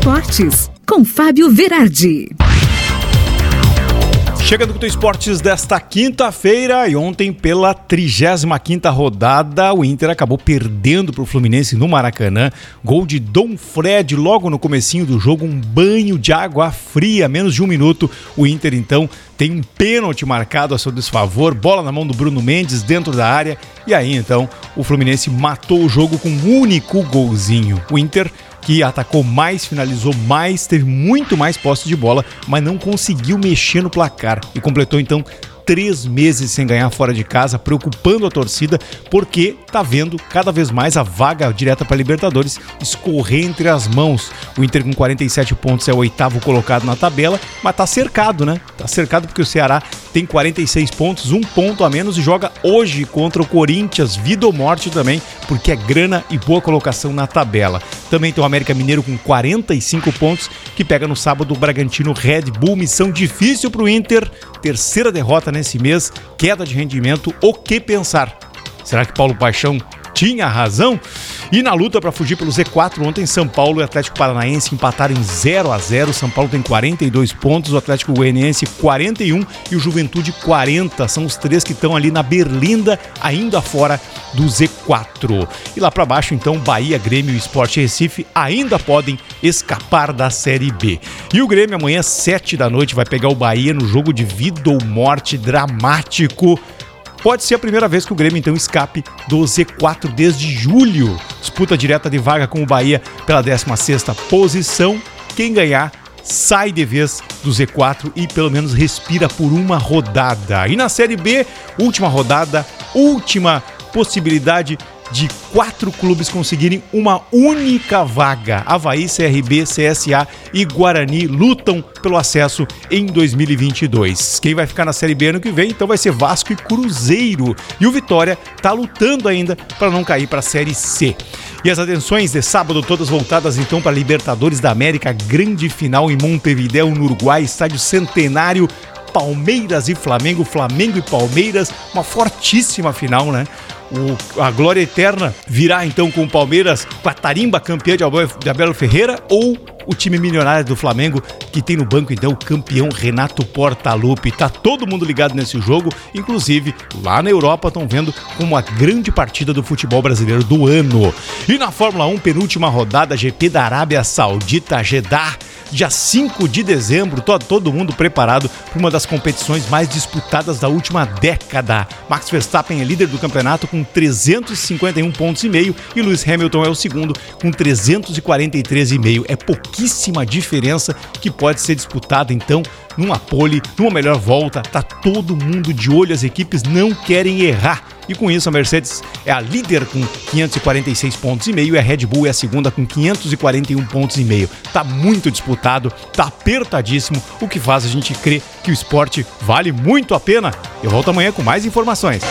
Esportes, com Fábio Verardi. Chegando com o Esportes desta quinta-feira e ontem pela 35ª rodada, o Inter acabou perdendo para o Fluminense no Maracanã. Gol de Dom Fred logo no comecinho do jogo, um banho de água fria, menos de um minuto. O Inter então tem um pênalti marcado a seu desfavor, bola na mão do Bruno Mendes dentro da área e aí então o Fluminense matou o jogo com um único golzinho. O Inter que atacou mais, finalizou mais, teve muito mais posse de bola, mas não conseguiu mexer no placar e completou então três meses sem ganhar fora de casa, preocupando a torcida, porque tá vendo cada vez mais a vaga direta para Libertadores escorrer entre as mãos. O Inter com 47 pontos é o oitavo colocado na tabela, mas tá cercado, né? Tá cercado porque o Ceará tem 46 pontos, um ponto a menos e joga hoje contra o Corinthians, vida ou morte também, porque é grana e boa colocação na tabela. Também tem o América Mineiro com 45 pontos, que pega no sábado o Bragantino Red Bull, missão difícil para o Inter, terceira derrota nesse mês, queda de rendimento, o que pensar? Será que Paulo Paixão tinha razão? E na luta para fugir pelo Z4, ontem São Paulo e Atlético Paranaense empataram em 0 a 0 São Paulo tem 42 pontos, o Atlético Goianiense 41 e o Juventude 40. São os três que estão ali na berlinda, ainda fora do Z4. E lá para baixo, então, Bahia, Grêmio e Esporte Recife ainda podem escapar da Série B. E o Grêmio amanhã, 7 da noite, vai pegar o Bahia no jogo de vida ou morte dramático Pode ser a primeira vez que o Grêmio então escape do Z4 desde julho. Disputa direta de vaga com o Bahia pela 16ª posição. Quem ganhar sai de vez do Z4 e pelo menos respira por uma rodada. E na Série B, última rodada, última possibilidade de quatro clubes conseguirem uma única vaga. Havaí, CRB, CSA e Guarani lutam pelo acesso em 2022. Quem vai ficar na Série B ano que vem, então vai ser Vasco e Cruzeiro. E o Vitória está lutando ainda para não cair para a Série C. E as atenções de sábado todas voltadas então para Libertadores da América, grande final em Montevideo, no Uruguai, estádio centenário Palmeiras e Flamengo, Flamengo e Palmeiras, uma fortíssima final, né? O, a glória eterna virá então com o Palmeiras, com a tarimba campeã de Abel Ferreira ou o time milionário do Flamengo, que tem no banco então o campeão Renato Portaluppi. Tá todo mundo ligado nesse jogo, inclusive lá na Europa estão vendo como a grande partida do futebol brasileiro do ano. E na Fórmula 1, penúltima rodada, GP da Arábia Saudita, Jeddah dia 5 de dezembro, todo, todo mundo preparado para uma das competições mais disputadas da última década. Max Verstappen é líder do campeonato com 351 pontos e meio e Lewis Hamilton é o segundo com 343,5. É pouquíssima diferença que pode ser disputada então numa pole, numa melhor volta. Tá todo mundo de olho, as equipes não querem errar. E com isso a Mercedes é a líder com 546 pontos e meio e a Red Bull é a segunda com 541 pontos e meio. Tá muito disputado, tá apertadíssimo, o que faz a gente crer que o esporte vale muito a pena. Eu volto amanhã com mais informações.